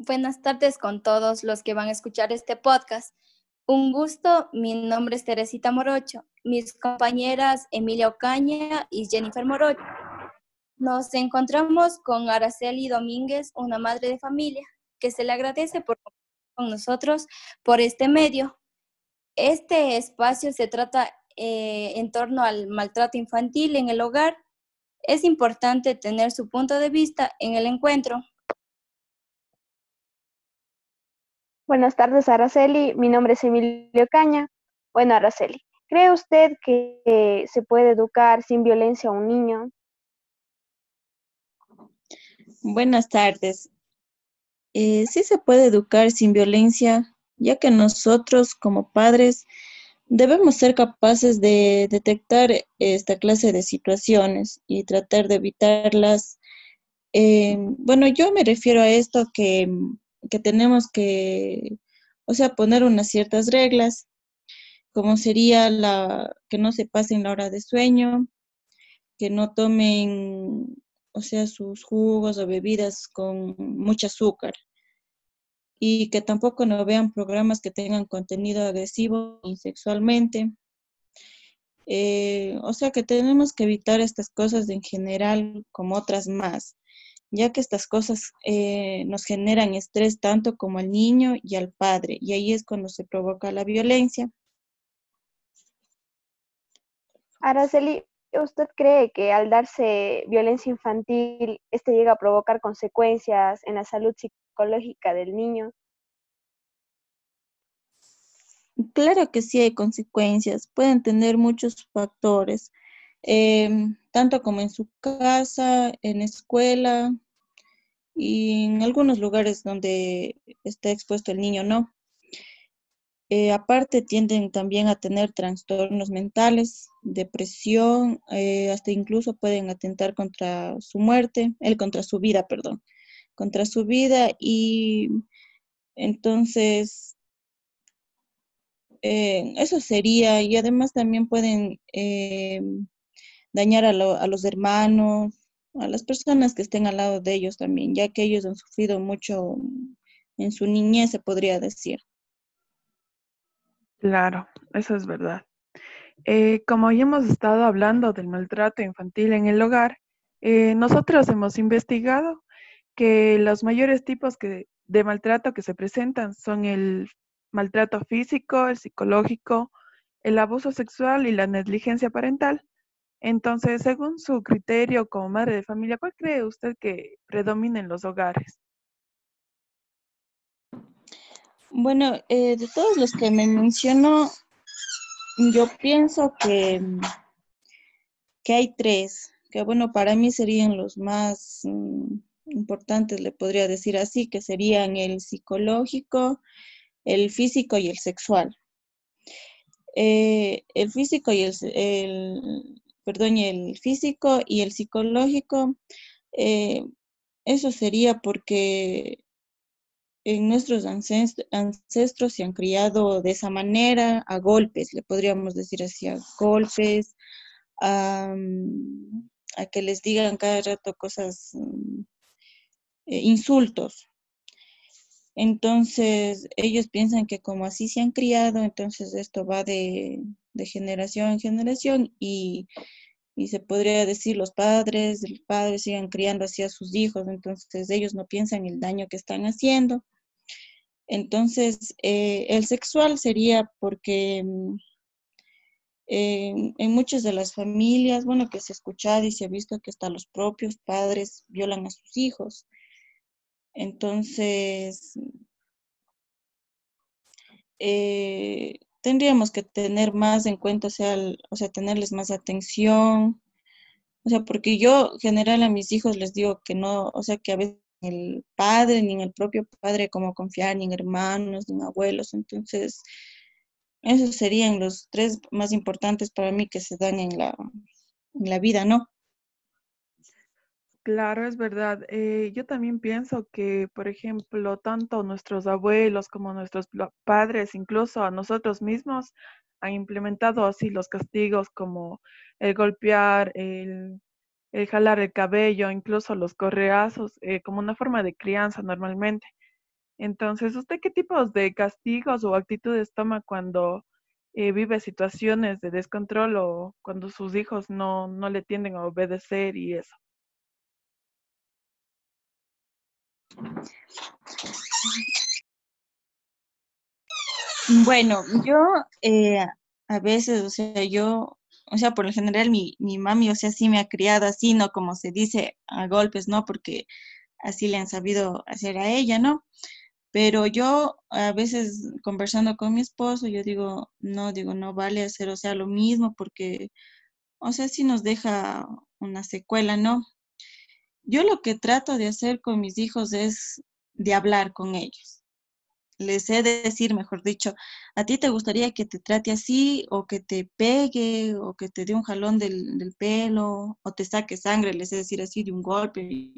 Buenas tardes con todos los que van a escuchar este podcast. Un gusto, mi nombre es Teresita Morocho, mis compañeras Emilia Ocaña y Jennifer Morocho. Nos encontramos con Araceli Domínguez, una madre de familia, que se le agradece por con nosotros por este medio. Este espacio se trata eh, en torno al maltrato infantil en el hogar. Es importante tener su punto de vista en el encuentro. Buenas tardes, Araceli. Mi nombre es Emilio Caña. Bueno, Araceli, ¿cree usted que se puede educar sin violencia a un niño? Buenas tardes. Eh, sí se puede educar sin violencia, ya que nosotros como padres debemos ser capaces de detectar esta clase de situaciones y tratar de evitarlas. Eh, bueno, yo me refiero a esto que, que tenemos que, o sea, poner unas ciertas reglas, como sería la que no se pasen la hora de sueño, que no tomen o sea, sus jugos o bebidas con mucho azúcar. Y que tampoco no vean programas que tengan contenido agresivo y sexualmente. Eh, o sea que tenemos que evitar estas cosas en general como otras más, ya que estas cosas eh, nos generan estrés tanto como al niño y al padre, y ahí es cuando se provoca la violencia. Araceli, ¿Usted cree que al darse violencia infantil, este llega a provocar consecuencias en la salud psicológica del niño? Claro que sí hay consecuencias. Pueden tener muchos factores, em, tanto como en su casa, en escuela y en algunos lugares donde está expuesto el niño, ¿no? Eh, aparte, tienden también a tener trastornos mentales, depresión, eh, hasta incluso pueden atentar contra su muerte, el contra su vida, perdón, contra su vida y entonces eh, eso sería y además también pueden dañar a, a los hermanos, a las personas que estén al lado de ellos también, ya que ellos han sufrido mucho en su niñez, se podría decir. Claro, eso es verdad. Eh, como ya hemos estado hablando del maltrato infantil en el hogar, eh, nosotros hemos investigado que los mayores tipos de maltrato que se presentan son el maltrato físico, el psicológico, el abuso sexual y la negligencia parental. Entonces, según su criterio como madre de familia, ¿cuál cree usted que predomina en los hogares? Bueno, eh, de todos los que me mencionó, yo pienso que, que hay tres, que bueno, para mí serían los más mm, importantes, le podría decir así, que serían el psicológico, el físico y el sexual. Eh, el físico y el, el, perdón, el físico y el psicológico, eh, eso sería porque en nuestros ancestros se han criado de esa manera, a golpes, le podríamos decir así, a golpes, a, que les digan cada rato cosas, mm, eh, insultos. Entonces, ellos piensan que como así se han criado, entonces esto va de, generación en generación y, y, se podría decir los padres, el padre sigan criando así a sus hijos, entonces ellos no piensan el daño que están haciendo entonces, eh, el sexual sería porque mm, en muchas de las familias, bueno, que se ha escuchado y se ha visto que hasta los propios padres violan a sus hijos. Entonces, eh, tendríamos que tener más en cuenta, o sea, o sea, tenerles más atención. O sea, porque yo general a mis hijos les digo que no, o sea, que a veces el padre, ni en el propio padre como confiar, ni en hermanos, ni en abuelos. Entonces, esos serían los tres más importantes para mí que se dan en la, en la vida, ¿no? Claro, es verdad. Eh, yo también pienso que, por ejemplo, tanto nuestros abuelos como nuestros padres, incluso a nosotros mismos, han implementado así los castigos como el golpear, el jalar el cabello, incluso los correazos, eh, como una forma de crianza normalmente. Entonces, ¿usted qué tipos de castigos o actitudes toma cuando eh, vive situaciones de descontrol o cuando sus hijos no, no le tienden a obedecer y eso? Bueno, yo eh, a veces, o sea, yo, o sea, por lo general mi, mi mami, o sea, sí me ha criado así, ¿no? Como se dice, a golpes, ¿no? Porque así le han sabido hacer a ella, ¿no? Pero yo a veces conversando con mi esposo, yo digo, no, digo, no vale hacer, o sea, lo mismo porque, o sea, sí nos deja una secuela, ¿no? Yo lo que trato de hacer con mis hijos es de hablar con ellos. Les he de decir, mejor dicho, a ti te gustaría que te trate así o que te pegue o que te dé un jalón del, pelo o te saque sangre, les he de decir así de un golpe.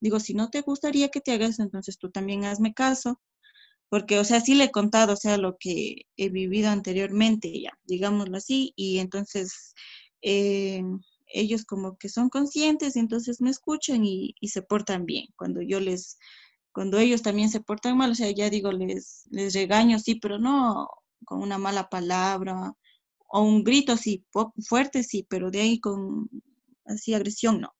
Digo, si no te gustaría que te hagas, entonces tú también hazme caso, porque, o sea, sí le he contado, o sea, lo que he vivido anteriormente, ya, digámoslo así, y entonces eh, ellos como que son conscientes, y entonces me escuchan y, se portan bien. Cuando yo les, cuando ellos también se portan mal, o sea, ya digo, les, les regaño, sí, pero no con una mala palabra o un grito así fuerte, sí, pero de ahí con así agresión, no.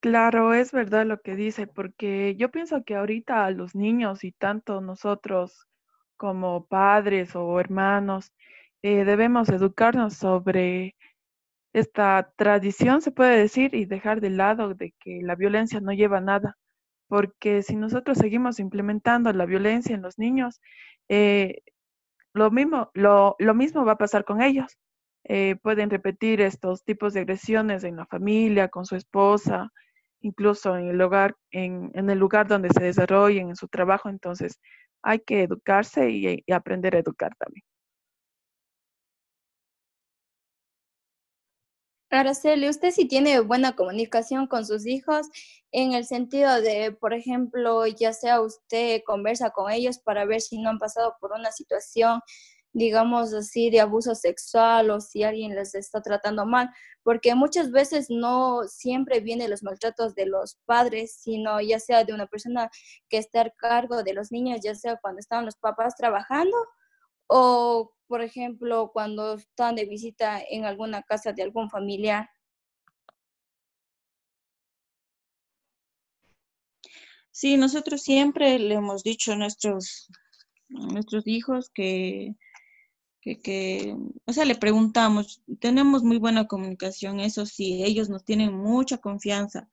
Claro, es verdad lo que dice, porque yo pienso que ahorita a los niños y tanto nosotros como padres o hermanos eh, debemos educarnos sobre esta tradición, se puede decir, y dejar de lado de que la violencia no lleva a nada, porque si nosotros seguimos implementando la violencia en los niños, eh, lo, mismo, lo, lo mismo va a pasar con ellos. Eh, pueden repetir estos tipos de agresiones en la familia, con su esposa, incluso en el hogar, en, en, el lugar donde se desarrollen, en su trabajo. Entonces, hay que educarse y, y aprender a educar también. Araceli, ¿usted sí tiene buena comunicación con sus hijos en el sentido de, por ejemplo, ya sea usted conversa con ellos para ver si no han pasado por una situación digamos así, de abuso sexual o si alguien les está tratando mal, porque muchas veces no siempre vienen los maltratos de los padres, sino ya sea de una persona que está a cargo de los niños, ya sea cuando están los papás trabajando o, por ejemplo, cuando están de visita en alguna casa de algún familiar. Sí, nosotros siempre le hemos dicho a nuestros, a nuestros hijos que que, que, o sea, le preguntamos, tenemos muy buena comunicación, eso sí, ellos nos tienen mucha confianza,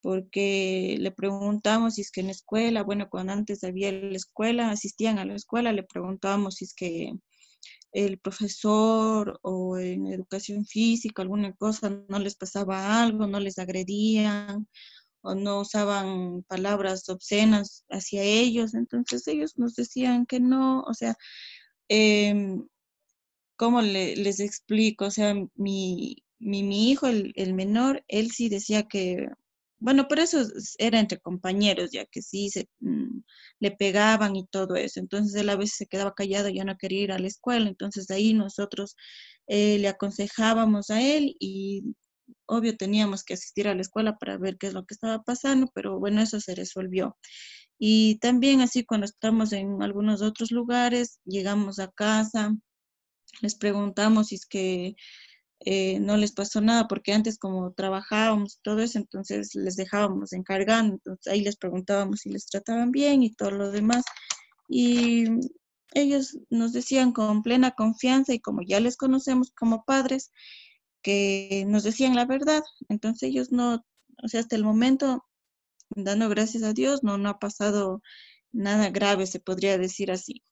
porque le preguntamos si es que en la escuela, bueno, cuando antes había la escuela, asistían a la escuela, le preguntábamos si es que el profesor o en educación física, alguna cosa, no les pasaba algo, no les agredían o no usaban palabras obscenas hacia ellos. Entonces ellos nos decían que no, o sea, eh, ¿cómo le, les explico? O sea, mi, mi, mi hijo, el, el, menor, él sí decía que, bueno, por eso era entre compañeros, ya que sí se, mm, le pegaban y todo eso. Entonces él a veces se quedaba callado, ya no quería ir a la escuela. Entonces ahí nosotros eh, le aconsejábamos a él y obvio teníamos que asistir a la escuela para ver qué es lo que estaba pasando, pero bueno, eso se resolvió. Y también así cuando estamos en algunos otros lugares, llegamos a casa, les preguntamos si es que eh, no les pasó nada, porque antes como trabajábamos todo eso, entonces les dejábamos encargando, entonces ahí les preguntábamos si les trataban bien y todo lo demás. Y ellos nos decían con plena confianza y como ya les conocemos como padres, que nos decían la verdad. Entonces ellos no, o sea, hasta el momento, dando gracias a Dios, no, no ha pasado nada grave, se podría decir así.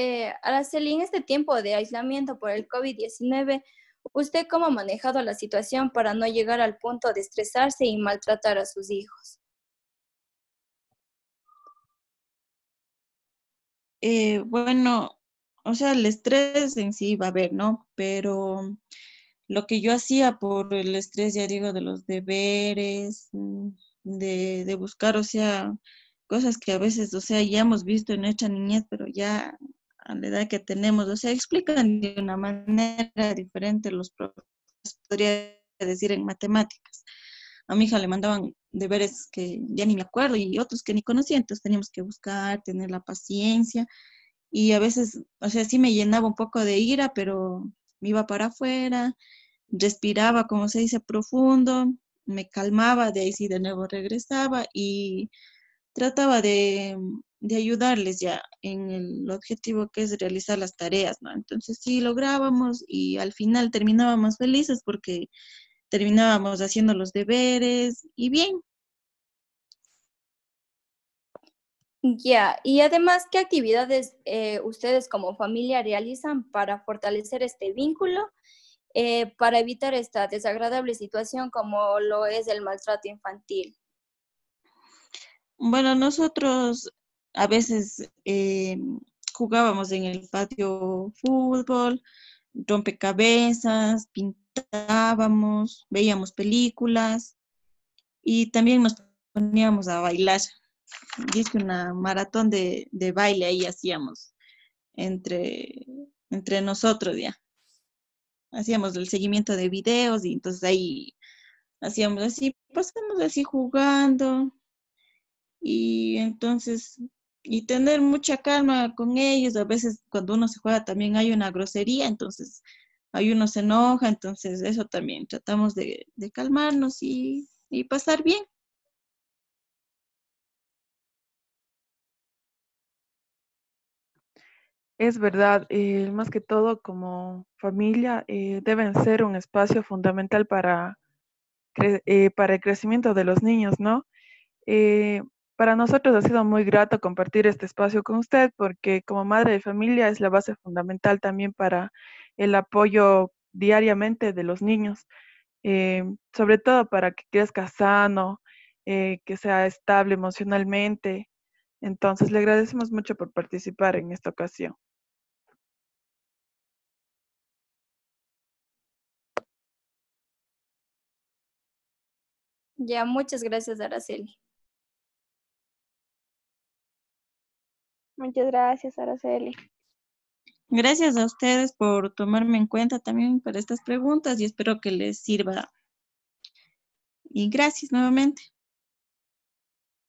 Eh, Araceli, en este tiempo de aislamiento por el COVID-19, ¿usted cómo ha manejado la situación para no llegar al punto de estresarse y maltratar a sus hijos? Eh, bueno, o sea, el estrés en sí va a haber, ¿no? Pero lo que yo hacía por el estrés, ya digo, de los deberes, de, de buscar, o sea, cosas que a veces, o sea, ya hemos visto en nuestra niñez, pero ya a la edad que tenemos, o sea, explican de una manera diferente los profesores, podría decir en matemáticas. A mi hija le mandaban deberes que ya ni me acuerdo y otros que ni conocía, entonces teníamos que buscar, tener la paciencia y a veces, o sea, sí me llenaba un poco de ira, pero me iba para afuera, respiraba, como se dice, profundo, me calmaba, de ahí sí de nuevo regresaba y trataba de, de ayudarles ya en el objetivo que es realizar las tareas, ¿no? Entonces sí lográbamos y al final terminábamos felices porque terminábamos haciendo los deberes y bien. Ya, y además, ¿qué actividades eh, ustedes como familia realizan para fortalecer este vínculo, eh, para evitar esta desagradable situación como lo es el maltrato infantil? Bueno, nosotros a veces eh, jugábamos en el patio fútbol, rompecabezas, pintábamos, veíamos películas y también nos poníamos a bailar dice una maratón de, baile ahí hacíamos entre, entre nosotros ya. Hacíamos el seguimiento de videos y entonces ahí hacíamos así, pasamos así jugando y entonces y tener mucha calma con ellos. A veces cuando uno se juega también hay una grosería, entonces hay uno se enoja, entonces eso también tratamos de, calmarnos y, y pasar bien. Es verdad, eh, más que todo como familia eh, deben ser un espacio fundamental para, eh, para el crecimiento de los niños, ¿no? Para nosotros ha sido muy grato compartir este espacio con usted porque como madre de familia es la base fundamental también para el apoyo diariamente de los niños, sobre todo para que crezca sano, que sea estable emocionalmente. Entonces, le agradecemos mucho por participar en esta ocasión. Ya, muchas gracias, Araceli. Muchas gracias, Araceli. Gracias a ustedes por tomarme en cuenta también para estas preguntas y espero que les sirva. Y gracias nuevamente.